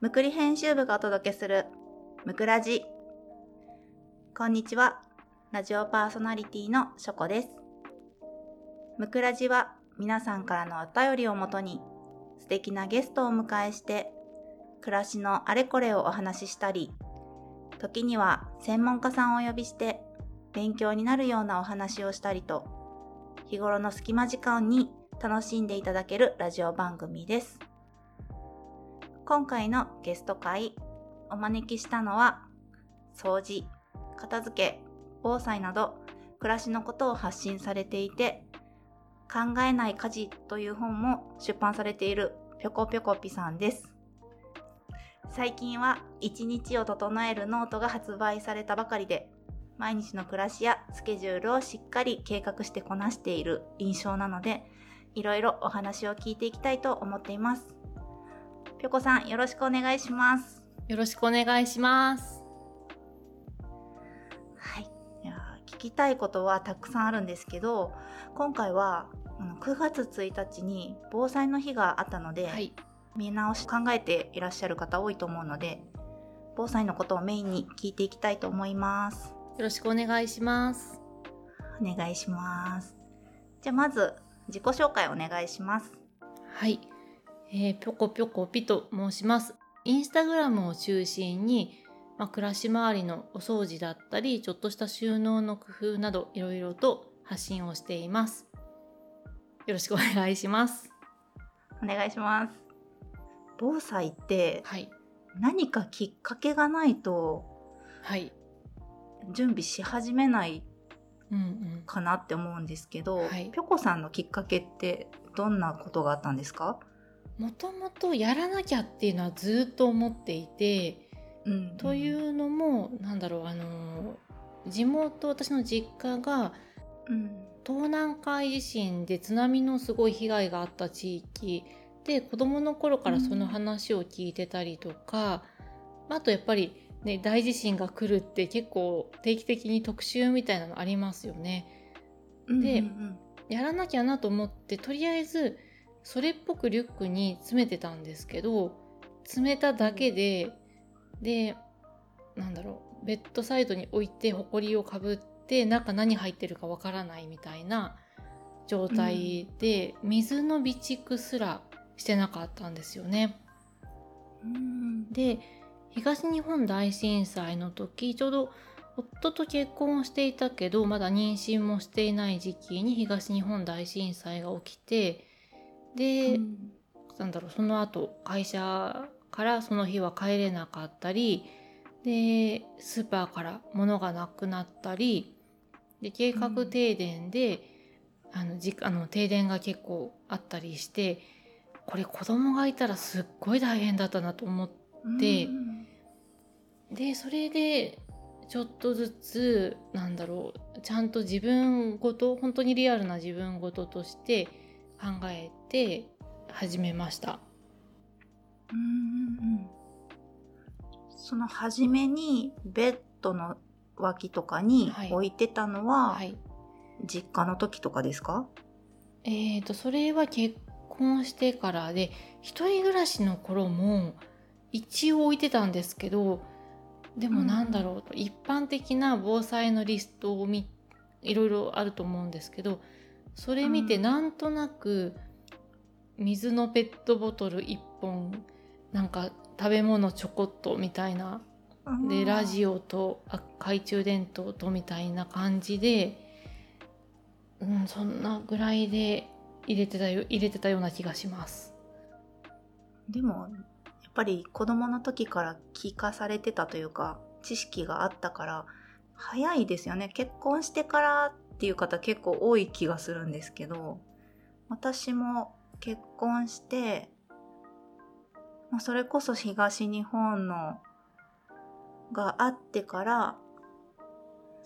むくり編集部がお届けするむくラジこんにちは。ラジオパーソナリティのしょこです。むくラジは皆さんからのお便りをもとに素敵なゲストをお迎えして暮らしのあれこれをお話ししたり時には専門家さんをお呼びして勉強になるようなお話をしたりと日頃の隙間時間に楽しんでいただけるラジオ番組です。今回のゲスト会お招きしたのは掃除片付け防災など暮らしのことを発信されていて考えない家事という本も出版されているぴょこぴょこぴさんです。最近は一日を整えるノートが発売されたばかりで毎日の暮らしやスケジュールをしっかり計画してこなしている印象なのでいろいろお話を聞いていきたいと思っています。ぴょこさんよろしくお願いしますよろしくお願いします。はいいや聞きたいことはたくさんあるんですけど今回はあの9月1日に防災の日があったので、はい。見直し考えていらっしゃる方多いと思うので防災のことをメインに聞いていきたいと思いますよろしくお願いします。お願いしますじゃあまず自己紹介お願いしますはい。えー、ぴょこぴょこぴと申します。インスタグラムを中心に、まあ、暮らし周りのお掃除だったり、ちょっとした収納の工夫など、いろいろと発信をしています。よろしくお願いします。お願いします防災ってはい。何かきっかけがないとはい。準備し始めない。かなって思うんですけど、はいぴょこさんのきっかけってどんなことがあったんですか、もともとやらなきゃっていうのはずっと思っていて、うん。というのも、なんだろう、あの、地元、私の実家が、うん。東南海地震で津波のすごい被害があった地域で子供の頃からその話を聞いてたりとか、あとやっぱりね大地震が来るって結構定期的に特集みたいなのありますよね。でうんうん。やらなきゃなと思ってとりあえずそれっぽくリュックに詰めてたんですけど詰めただけででなんだろうベッドサイドに置いてほこりをかぶって中何入ってるかわからないみたいな状態で、水の備蓄すらしてなかったんですよね。うんで東日本大震災の時ちょうど夫と結婚していたけどまだ妊娠もしていない時期に東日本大震災が起きてで、うんなんだろうその後会社からその日は帰れなかったりでスーパーから物がなくなったりで計画停電で、あのじあの停電が結構あったりしてこれ子供がいたらすっごい大変だったなと思って。でうんでそれでちょっとずつなんだろうちゃんと自分ごと本当にリアルな自分ごととして考えて始めました。うんうんうん。その初めにベッドの脇とかにはい。置いてたのは、はい、実家の時とかですか？えー、とそれは結婚してからで一人暮らしの頃も一応置いてたんですけどでもなんだろう、一般的な防災のリストを見いろいろあると思うんですけどそれ見てうん。なんとなく水のペットボトル1本なんか食べ物ちょこっとみたいな。でラジオとあ懐中電灯とみたいな感じで、うん、そんなぐらいで入れてたよ入れてたような気がします。でもやっぱり子供の時から聞かされてたというか知識があったから早いですよね。結婚してからっていう方結構多い気がするんですけど私も結婚して、まあ、それこそ東日本のがあってから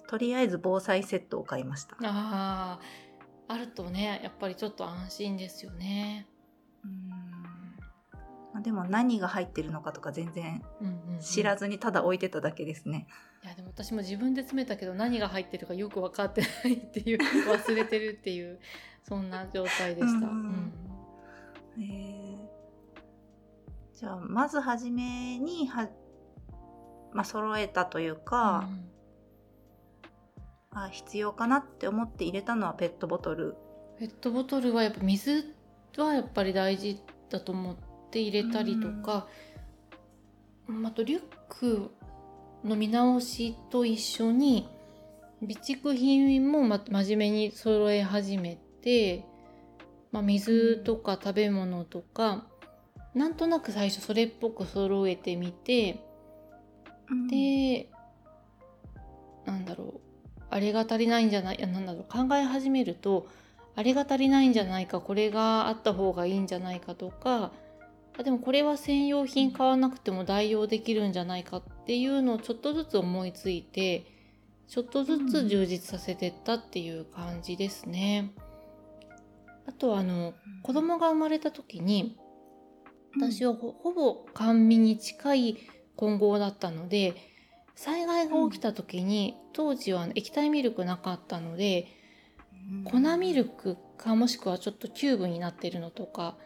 とりあえず防災セットを買いました。あーあるとねやっぱりちょっと安心ですよね。うんまあでも何が入ってるのかとか全然うん知らずにただ置いてただけですね。いやでも私も自分で詰めたけど何が入ってるかよく分かってないっていう忘れてるっていうそんな状態でした。うんうんへーじゃあまず初めには、まあ、揃えたというか、あ必要かなって思って入れたのはペットボトル。ペットボトルはやっぱ水はやっぱり大事だと思って入れたりとか、あとリュックの見直しと一緒に備蓄品も、ま、真面目に揃え始めて、まあ、水とか食べ物とか、なんとなく最初それっぽく揃えてみて、うん、でなんだろうあれが足りないんじゃないなんだろう考え始めるとあれが足りないんじゃないかこれがあった方がいいんじゃないかとかあでもこれは専用品買わなくても代用できるんじゃないかっていうのをちょっとずつ思いついてちょっとずつ充実させてったっていう感じですね。あとはあの子供が生まれた時に私はほほぼ甘味に近い混合だったので災害が起きた時に、当時は液体ミルクなかったので、粉ミルクかもしくはちょっとキューブになってるのとか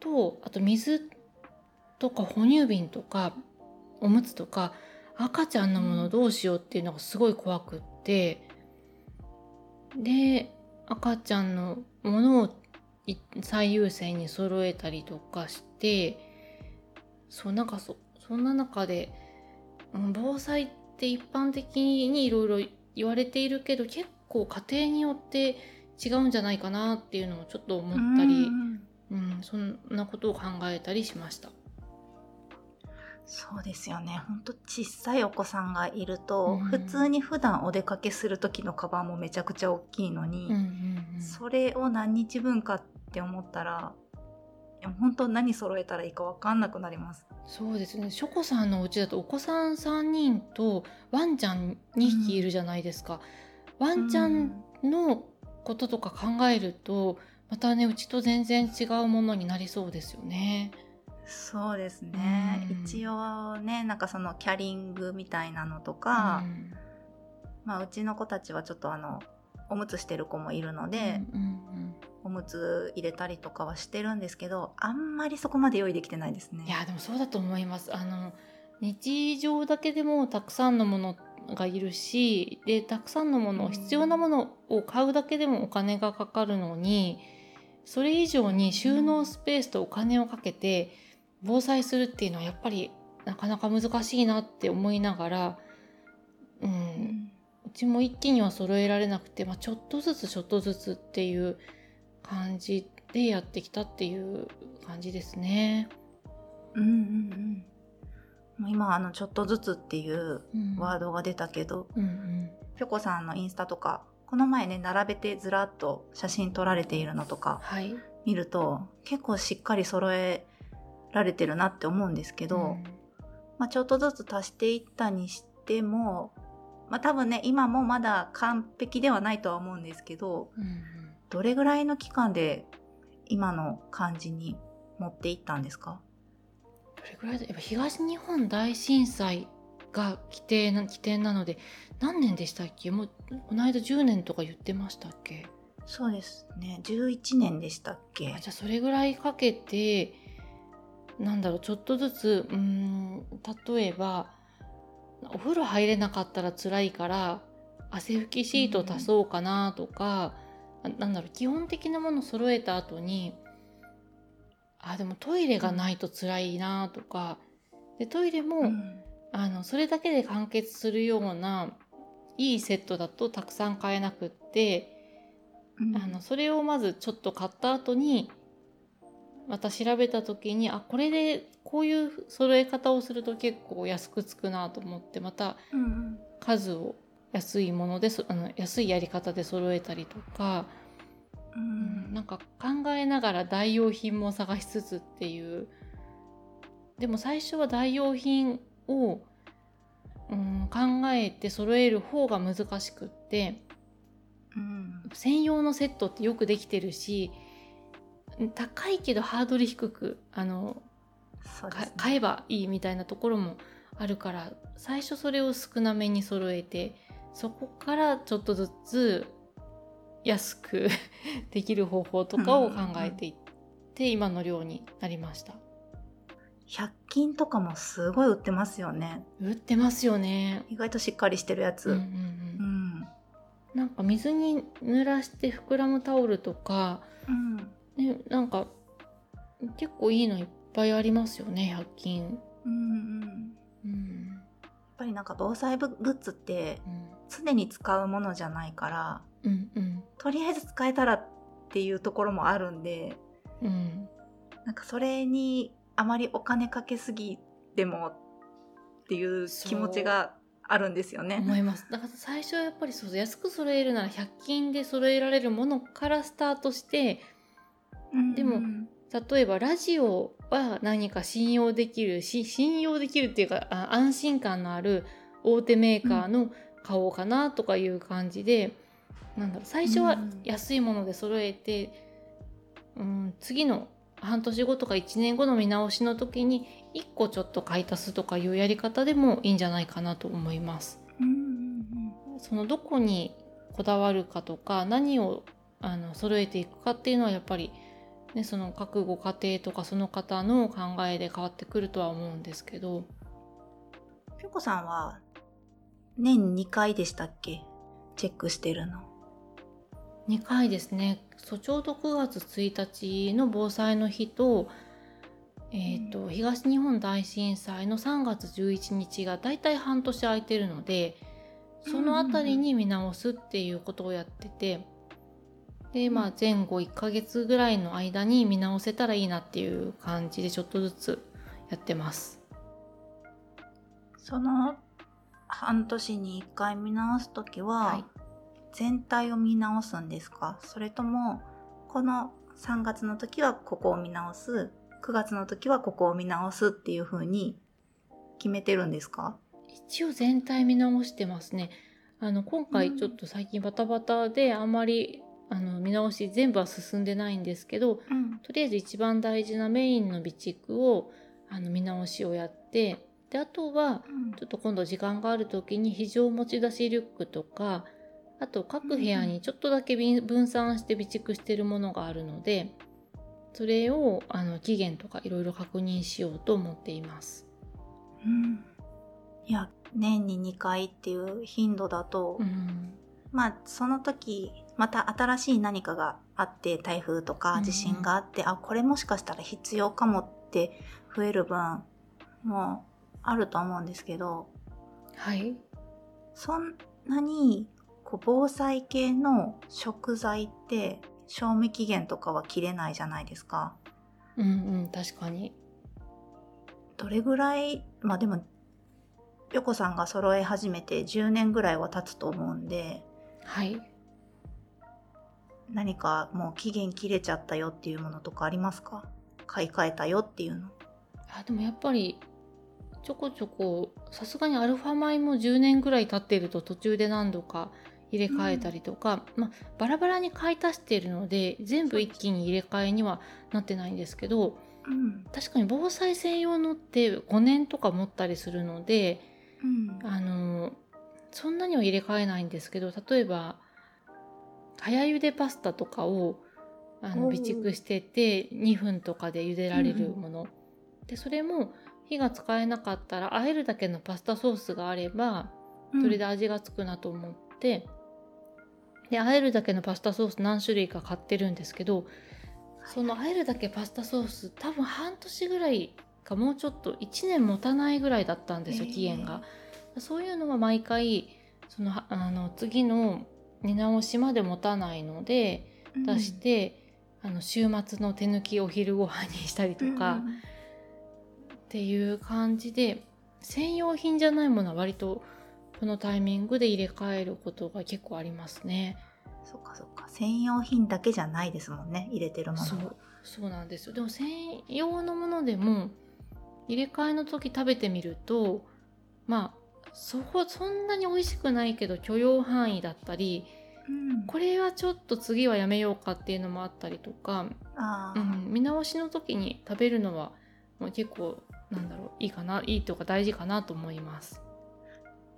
とあと水とか哺乳瓶とかおむつとか赤ちゃんのものどうしようっていうのがすごい怖くって。で赤ちゃんのものを最優先に揃えたりとかしてそうなんかそそんな中で、防災って一般的にいろいろ言われているけど結構家庭によって違うんじゃないかなっていうのをちょっと思ったり、うんうん、そんなことを考えたりしました。そうですよね。ほんと小さいお子さんがいると、うん、普通に普段お出かけする時のカバンもめちゃくちゃ大きいのに、うんうんうん、それを何日分かって思ったら、本当何揃えたらいいか分かんなくなります。そうですね。ショコさんのお家だとお子さん3人とワンちゃん2匹いるじゃないですか。うん、ワンちゃんのこととか考えると、またね、うちと全然違うものになりそうですよね。そうですね、うん、一応ねなんかそのキャリングみたいなのとか、うん、まあ、うちの子たちはちょっとあのおむつしてる子もいるので、うんうんうん、おむつ入れたりとかはしてるんですけどあんまりそこまで用意できてないですね。いやでもそうだと思います。あの日常だけでもたくさんのものがいるしでたくさんのもの、必要なものを買うだけでもお金がかかるのにそれ以上に収納スペースとお金をかけて、防災するっていうのはやっぱりなかなか難しいなって思いながら、うん、うん、うちも一気には揃えられなくて、まあ、ちょっとずつちょっとずつっていう感じでやってきたっていう感じですね。うんうんうん。今あのちょっとずつっていうワードが出たけど、うんうん、ぴょこさんのインスタとかこの前ね並べてずらっと写真撮られているのとか見ると、はい、結構しっかり揃えられてるなって思うんですけど、うん、まあ、ちょっとずつ足していったにしても、まあ、多分ね今もまだ完璧ではないとは思うんですけど、うん、どれぐらいの期間で今の感じに持っていったんですか？どれぐらいでやっぱ東日本大震災が規定な規定なので何年でしたっけ？もうこの間10年とか言ってましたっけ？そうですね。11年でしたっけ？じゃあそれぐらいかけてなんだろうちょっとずつうん例えばお風呂入れなかったら辛いから汗拭きシート足そうかなとか、うん、なんだろう基本的なもの揃えた後にあでもトイレがないと辛いなとかでトイレも、うん、あのそれだけで完結するようないいセットだとたくさん買えなくって、うん、あのそれをまずちょっと買った後にまた調べた時にあこれでこういう揃え方をすると結構安くつくなと思ってまた数を安いものであの安いやり方で揃えたりとか、うん、なんか考えながら代用品も探しつつっていう。でも最初は代用品を、うん、考えて揃える方が難しくって、うん、専用のセットってよくできてるし高いけどハードル低くあの、ね、買えばいいみたいなところもあるから最初それを少なめに揃えてそこからちょっとずつ安く できる方法とかを考えていって、今の量になりました。100均とかもすごい売ってますよね。売ってますよね。意外としっかりしてるやつ。うんうんううんん。なんか水に濡らして膨らむタオルとか、うん。ね、なんか結構いいのいっぱいありますよね100均。うんうん。うんやっぱりなんか防災グッズってうん常に使うものじゃないから、うんうんとりあえず使えたらっていうところもあるんで、うんなんかそれにあまりお金かけすぎてもっていう気持ちがあるんですよね。思います。だから最初はやっぱりそう安く揃えるなら100均で揃えられるものからスタートしてうんでも例えばラジオは何か信用できるし信用できるっていうかあ安心感のある大手メーカーの買おうかなとかいう感じで、なんだろう最初は安いもので揃えて、うん、次の半年後とか1年後の見直しの時に1個ちょっと買い足すとかいうやり方でもいいんじゃないかなと思います。そのどこにこだわるかとか何をあの揃えていくかっていうのはやっぱり、ね、その各ご家庭とかその方の考えで変わってくるとは思うんですけどうん。ぴょこさんは年2回でしたっけ？チェックしてるの。2回ですね。そうちょうど9月1日の防災の日と,、えーと東日本大震災の3月11日がだいたい半年空いてるのでそのあたりに見直すっていうことをやっててでまあ前後1ヶ月ぐらいの間に見直せたらいいなっていう感じでちょっとずつやってます。その半年に1回見直すときは、はい全体を見直すんですか？それともこの3月の時はここを見直す？9月の時はここを見直すっていう風に決めてるんですか？一応全体見直してますね。あの今回ちょっと最近バタバタであんまりあの見直し全部は進んでないんですけどうん。とりあえず一番大事なメインの備蓄をあの見直しをやってであとはちょっと今度時間がある時に非常持ち出しリュックとかあと各部屋にちょっとだけ分散して備蓄してるものがあるのでそれをあの期限とかいろいろ確認しようと思っています。うん。いや年に2回っていう頻度だと、うん。まあその時また新しい何かがあって台風とかうん。地震があって、あこれもしかしたら必要かもって増える分もあると思うんですけど。はい。そんなにこう防災系の食材って賞味期限とかは切れないじゃないですか。うんうん確かに。どれぐらいまあでもぴょこさんが揃え始めて10年ぐらいは経つと思うんではい何かもう期限切れちゃったよっていうものとかありますか？買い替えたよっていうの。あでもやっぱりちょこちょこさすがにアルファ米も10年ぐらい経ってると途中で何度か入れ替えたりとか、まあ、バラバラに買い足しているので全部一気に入れ替えにはなってないんですけどうん。確かに防災専用のって5年とか持ったりするのでうん。あのそんなには入れ替えないんですけど例えば早茹でパスタとかをあの備蓄してて2分とかで茹でられるもの、でそれも火が使えなかったらあえるだけのパスタソースがあればそれで味がつくなと思って、であえるだけのパスタソース何種類か買ってるんですけどそのあえるだけパスタソース多分半年ぐらいかもうちょっと1年持たないぐらいだったんですよ、期限が。そういうのは毎回そのあの次の見直しまで持たないのでうん。出して、あの週末の手抜きお昼ご飯にしたりとか、っていう感じで専用品じゃないものは割とこのタイミングで入れ替えることが結構ありますね。そっかそっか。専用品だけじゃないですもんね。入れてるもの。そうそうなんですよ。でも専用のものでも入れ替えの時食べてみるとまあそこそんなに美味しくないけど許容範囲だったりうん。これはちょっと次はやめようかっていうのもあったりとか、うん、見直しの時に食べるのはまあ結構なんだろういいかないいとか大事かなと思います。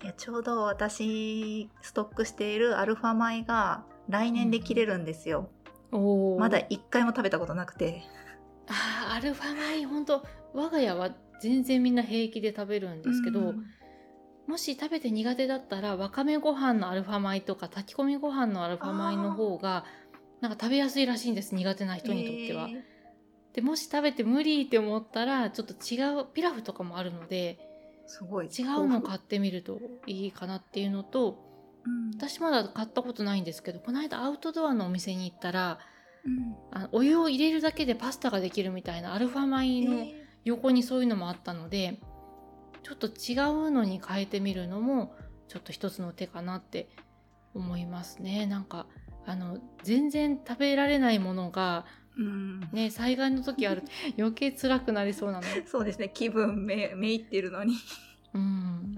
いやちょうど私ストックしているアルファ米が来年で切れるんですよ、おー。まだ一回も食べたことなくて。あアルファ米本当我が家は全然みんな平気で食べるんですけど、うん。もし食べて苦手だったらわかめご飯のアルファ米とか炊き込みご飯のアルファ米の方がなんか食べやすいらしいんです苦手な人にとっては。えー。でもし食べて無理って思ったらちょっと違うピラフとかもあるのですごい。違うの買ってみるといいかなっていうのとうん。私まだ買ったことないんですけどこの間アウトドアのお店に行ったらうん。あのお湯を入れるだけでパスタができるみたいなアルファ米のえ横にそういうのもあったのでちょっと違うのに変えてみるのもちょっと一つの手かなって思いますね。なんかあの全然食べられないものがーうん。ね災害の時あると 余計辛くなりそうなの。そうですね。気分めめいってるのに。うん。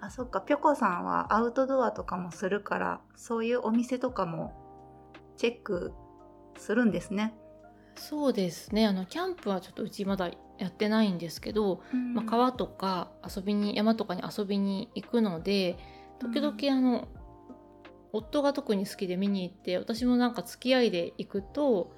あそっか。ぴょこさんはアウトドアとかもするからそういうお店とかもチェックするんですね、そうですね。あのキャンプはちょっとうちまだやってないんですけど、まあ、川とか遊びに山とかに遊びに行くので時々あの、夫が特に好きで見に行って私もなんか付き合いで行くと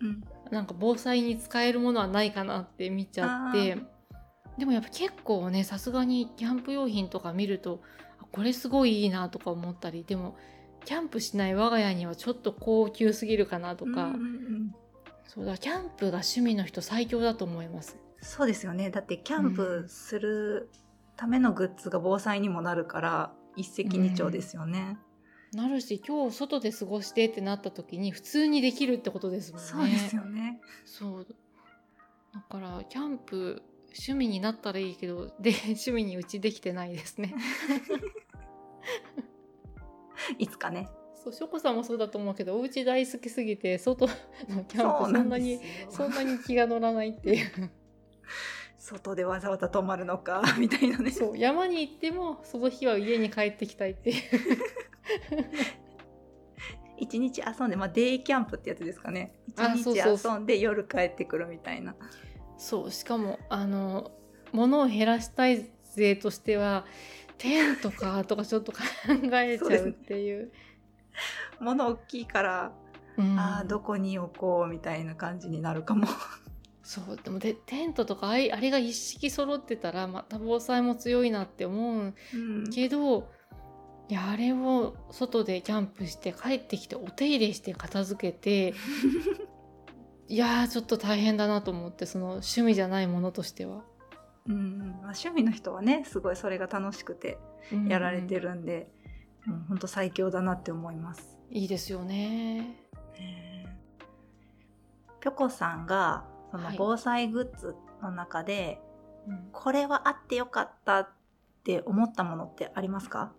うん。なんか防災に使えるものはないかなって見ちゃってあでもやっぱ結構ねさすがにキャンプ用品とか見るとあこれすごいいいなとか思ったりでもキャンプしない我が家にはちょっと高級すぎるかなとか、うんうんうんそうだキャンプが趣味の人最強だと思います。そうですよね。だってキャンプするためのグッズが防災にもなるから一石二鳥ですよね、なるし今日外で過ごしてってなった時に普通にできるってことですもんね。そうですよね。そう。だからキャンプ趣味になったらいいけどで 趣味にうちできてないですね。いつかね。そうしょこさんもそうだと思うけどお家大好きすぎて外のキャンプそんなにそんなに気が乗らないっていう 外でわざわざ泊まるのか みたいなね。そう山に行ってもその日は家に帰ってきたいっていう。一日遊んでまあデイキャンプってやつですかね。一日遊んで夜帰ってくるみたいな。そうしかもあの物を減らしたい勢としてはテントかとかちょっと考えちゃうっていう。物大きいから、うん。ああどこに置こうみたいな感じになるかもそうでもでテントとかあいあれが一式揃ってたらまた防災も強いなって思ううんけどいやあれを外でキャンプして帰ってきてお手入れして片付けて いやーちょっと大変だなと思ってその趣味じゃないものとしては。うんまあ、趣味の人はねすごいそれが楽しくてやられてる、るんで、もうほんと最強だなって思います。いいですよね。ぴょこさんがそのはい防災グッズの中で、うん。これはあってよかったって思ったものってありますか？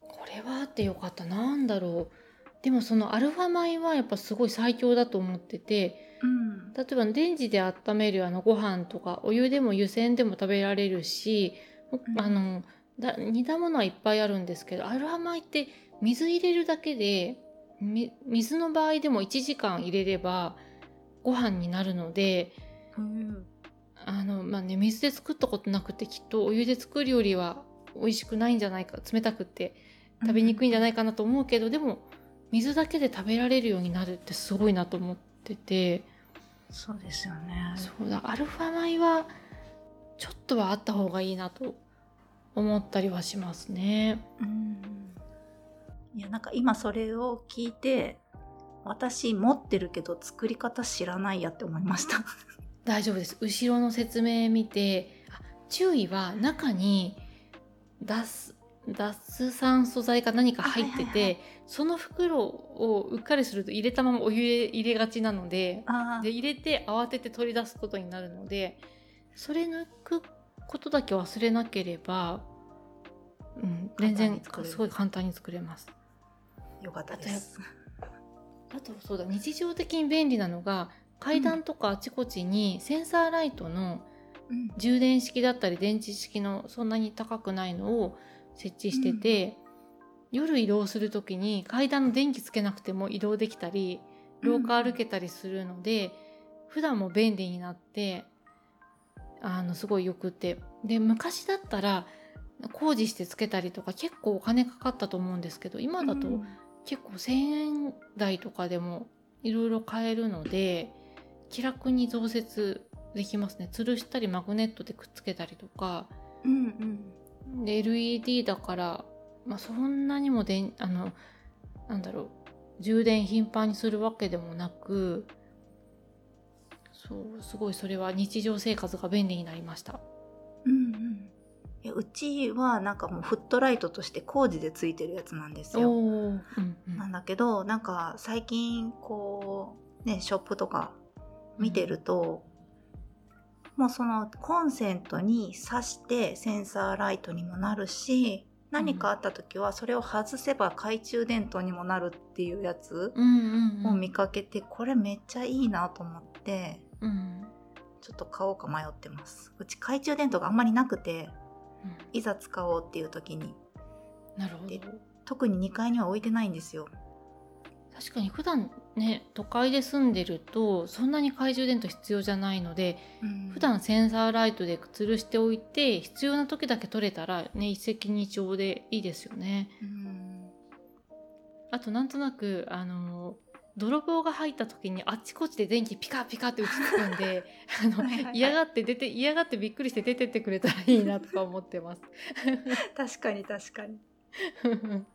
これはあってよかった。なんだろう。でもそのアルファ米はやっぱすごい最強だと思っててうん。例えばレンジで温めるあのご飯とかお湯でも湯煎でも食べられるし、うん。あのだ煮たものはいっぱいあるんですけどアルファ米って水入れるだけでみ水の場合でも1時間入れればご飯になるのでうんあの、まあね、水で作ったことなくてきっとお湯で作るよりは美味しくないんじゃないか冷たくって食べにくいんじゃないかなと思うけど、でも水だけで食べられるようになるってすごいなと思ってて。そうですよね。そうだアルファ米はちょっとはあった方がいいなと思ったりはしますね。うんいやなんか今それを聞いて私持ってるけど作り方知らないやって思いました。大丈夫です後ろの説明見てあ注意は中に脱脱酸素剤か何か入ってて、あはいはいはその袋をうっかりすると入れたままお湯へ入れがちなのであで入れて慌てて取り出すことになるのでそれ抜くことだけ忘れなければ、うん、全然すごい簡単に作れます。よかったです。あとそうだ日常的に便利なのが階段とかあちこちにセンサーライトのうん。充電式だったり電池式のそんなに高くないのを設置してて、夜移動する時に階段の電気つけなくても移動できたり廊下歩けたりするので、普段も便利になってあのすごいよくって。で昔だったら工事してつけたりとか結構お金かかったと思うんですけど今だと、うん結構1,000円台とかでもいろいろ買えるので気楽に増設できますね。吊るしたりマグネットでくっつけたりとか。うんうん。で LED だから、まあ、そんなにもでんあのなんだろう。充電頻繁にするわけでもなくそうすごいそれは日常生活が便利になりました。うんうんいやうちはなんかもうフットライトとして工事でついてるやつなんですよ。うんうん。なんだけどなんか最近こうねショップとか見てると、もうそのコンセントに挿してセンサーライトにもなるし何かあった時はそれを外せば懐中電灯にもなるっていうやつうんうんうん。を見かけて、これめっちゃいいなと思ってうん。ちょっと買おうか迷ってます。うち懐中電灯があんまりなくて。うんいざ使おうっていう時に。なるほど。で特に2階には置いてないんですよ。確かに普段ね都会で住んでるとそんなに懐中電灯必要じゃないので普段センサーライトで吊るしておいて必要な時だけ取れたらね一石二鳥でいいですよね。うん。あとなんとなくあの泥棒が入った時にあっちこっちで電気ピカピカって映ってくんであのはいはい。はい嫌がって出て嫌がってびっくりして出てってくれたらいいなとか思ってます。確かに確かに。うん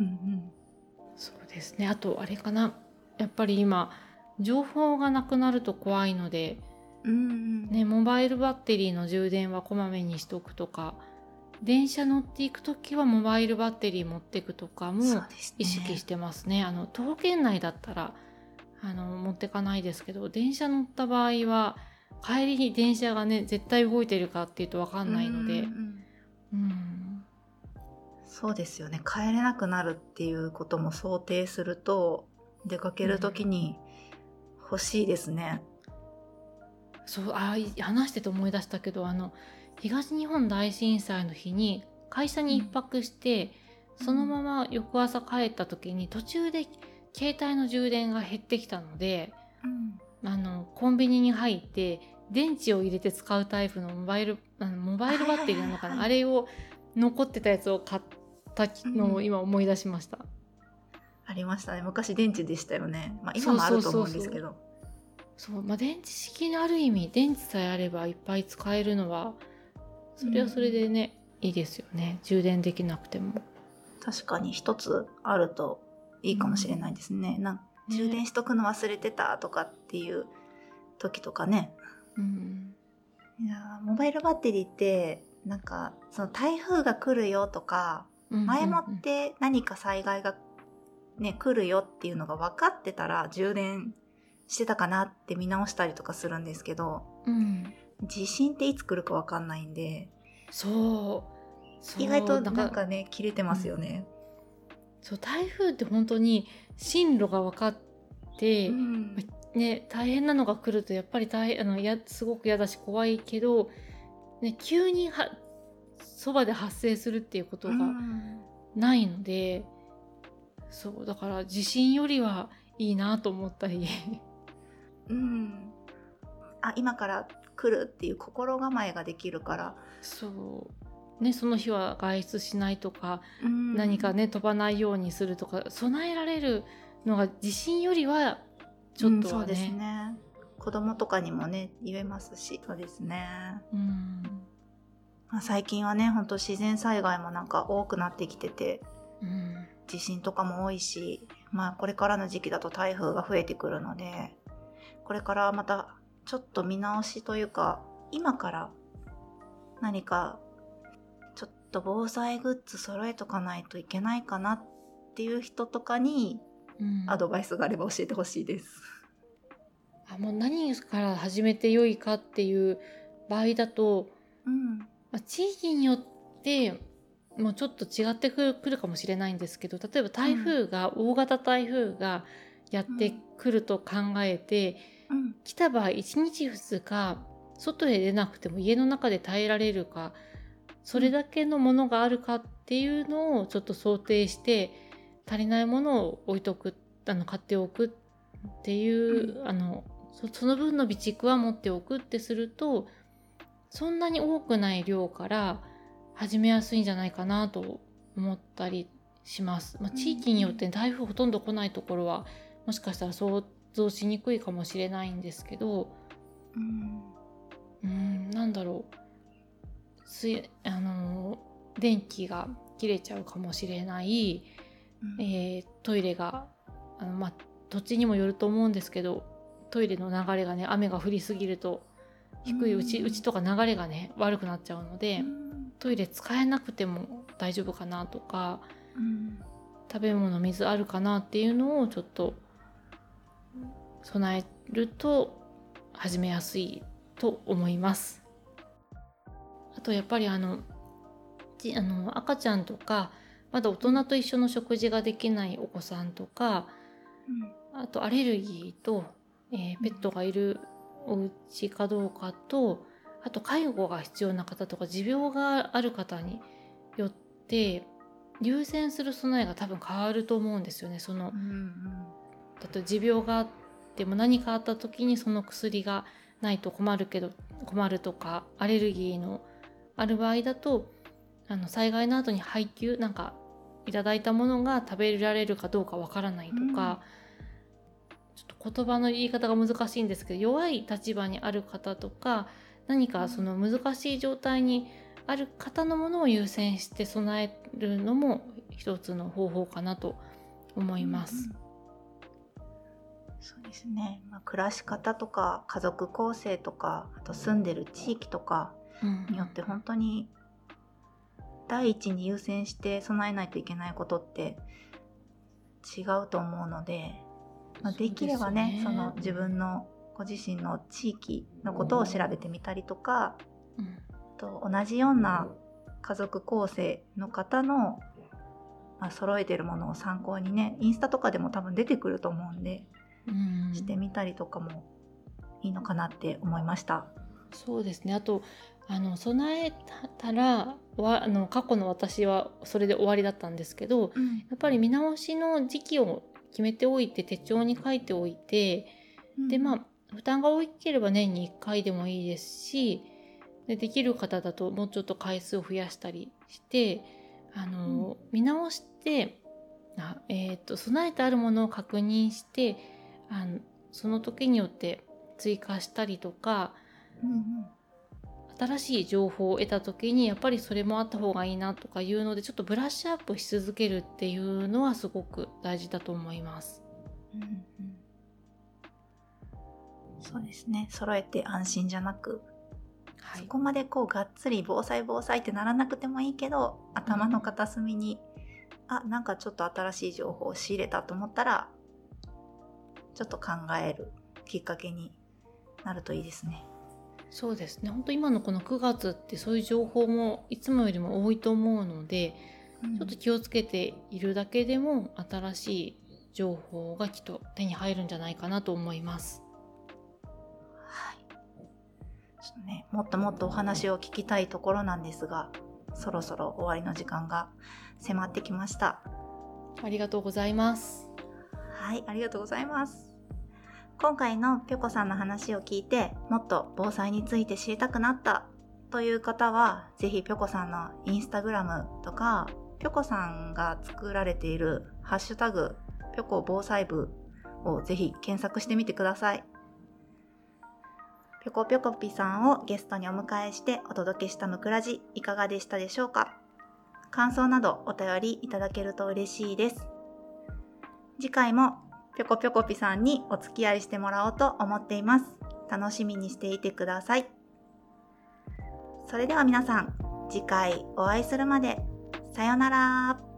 うん。そうですね。あとあれかな。やっぱり今情報がなくなると怖いので、うんうん。ね、モバイルバッテリーの充電はこまめにしとくとか電車乗っていく時はモバイルバッテリー持っていくとかも意識してますね。あの徒歩圏内だったらあの持ってかないですけど電車乗った場合は帰りに電車がね絶対動いてるかっていうと分かんないので。うんうんうん。そうですよね。帰れなくなるっていうことも想定すると出かける時に欲しいですね、そうあい話してて思い出したけどあの東日本大震災の日に会社に一泊して、そのまま翌朝帰った時に途中で携帯の充電が減ってきたのでうん。あのコンビニに入って電池を入れて使うタイプのモバイルあのモバイルバッテリーなのかな、あれを残ってたやつを買ったのを今思い出しました。ありましたね。昔電池でしたよね、まあ、今もあると思うんですけど。そうまあ、電池式のある意味電池さえあればいっぱい使えるのはそれはそれでね、いいですよね。充電できなくても。確かに一つあるといいかもしれないですね、なんね充電しとくの忘れてたとかっていう時とかね。うん。いやーモバイルバッテリーってなんかその台風が来るよとか前もって何か災害がね来るよっていうのが分かってたら充電してたかなって見直したりとかするんですけどうん、地震っていつ来るか分かんないんでそう。意外とだなんかね切れてますよね。そう台風って本当に進路が分かって、うん。ね、大変なのが来るとやっぱり大変あのやすごく嫌だし怖いけど、ね、急にはそばで発生するっていうことがうん。ないので、そうだから地震よりはいいなと思ったり。うん、あ今から来るっていう心構えができるから、そう、ね、その日は外出しないとか、うん。何かね飛ばないようにするとか備えられるのが地震よりはちょっとはうんそうですね。ね。子供とかにもね言えますし。そうですね、うん。まあ、最近はね本当自然災害もなんか多くなってきててうん。地震とかも多いし、まあ、これからの時期だと台風が増えてくるのでこれからまたちょっと見直しというか今から何かちょっと防災グッズ揃えとかないといけないかなっていう人とかにうん。アドバイスがあれば教えてほしいです。あもう何から始めてよいかっていう場合だと、うん。まあ、地域によってもうちょっと違ってくるくるかもしれないんですけど例えば台風が、大型台風がやってくると考えて、うん。来た場合1日2日外へ出なくても家の中で耐えられるかそれだけのものがあるかっていうのをちょっと想定して足りないものを置いとくあの買っておくっていう、あのそその分の備蓄は持っておくってするとそんなに多くない量から始めやすいんじゃないかなと思ったりします。まあ、地域によって台風ほとんど来ないところはもしかしたらそう像しにくいかもしれないんですけどうんうんなんだろう。水あの電気が切れちゃうかもしれない、うん。えートイレがあの、まあ、土地にもよると思うんですけどトイレの流れがね雨が降りすぎると低いうちうんうちとか流れがね悪くなっちゃうのでトイレ使えなくても大丈夫かなとかうん。食べ物水あるかなっていうのをちょっと備えると始めやすいと思います。あとやっぱりあのちあの赤ちゃんとかまだ大人と一緒の食事ができないお子さんとかあとアレルギーと、えーペットがいるお家かどうかとあと介護が必要な方とか持病がある方によって優先する備えが多分変わると思うんですよね。そのうんうんだと持病があっても何かあった時にその薬がないと困るけど困るとかアレルギーのある場合だとあの災害の後に配給なんかいただいたものが食べられるかどうかわからないとか、ちょっと言葉の言い方が難しいんですけど弱い立場にある方とか何かその難しい状態にある方のものを優先して備えるのも一つの方法かなと思います。うんそうですね、まあ、暮らし方とか家族構成とかあと住んでる地域とかによって本当に第一に優先して備えないといけないことって違うと思うので、まあ、できればねそその自分のご自身の地域のことを調べてみたりとかうん。と同じような家族構成の方の、まあ、揃えてるものを参考にねインスタとかでも多分出てくると思うんでうんしてみたりとかもいいのかなって思いました。そうですね。あとあの備えたらわあの過去の私はそれで終わりだったんですけどやっぱり見直しの時期を決めておいて手帳に書いておいてでまあ負担が大きければ年に1回でもいいですしでできる方だともうちょっと回数を増やしたりしてあの、見直してあ、えー、と備えてあるものを確認してあのその時によって追加したりとかうんうん新しい情報を得た時にやっぱりそれもあった方がいいなとかいうのでちょっとブラッシュアップし続けるっていうのはすごく大事だと思います。うんうんそうですね。揃えて安心じゃなく、はい。そこまでこうがっつり防災防災ってならなくてもいいけど頭の片隅に、あなんかちょっと新しい情報を仕入れたと思ったらちょっと考えるきっかけになるといいですね。そうですね本当今のこの9月ってそういう情報もいつもよりも多いと思うのでちょっと気をつけているだけでも新しい情報がきっと手に入るんじゃないかなと思います。はい。ちょっとね、もっともっとお話を聞きたいところなんですが、そろそろ終わりの時間が迫ってきました。ありがとうございます。はい、ありがとうございます。今回のぴょこさんの話を聞いて、もっと防災について知りたくなったという方は、ぜひぴょこさんのインスタグラムとか、ぴょこさんが作られているハッシュタグ、ぴょこ防災部をぜひ検索してみてください。ぴょこぴょこぴさんをゲストにお迎えしてお届けしたむくらじいかがでしたでしょうか？感想などお便りいただけると嬉しいです。次回もぴょこぴょこぴさんにお付き合いしてもらおうと思っています。楽しみにしていてください。それでは皆さん、次回お会いするまで、さよなら。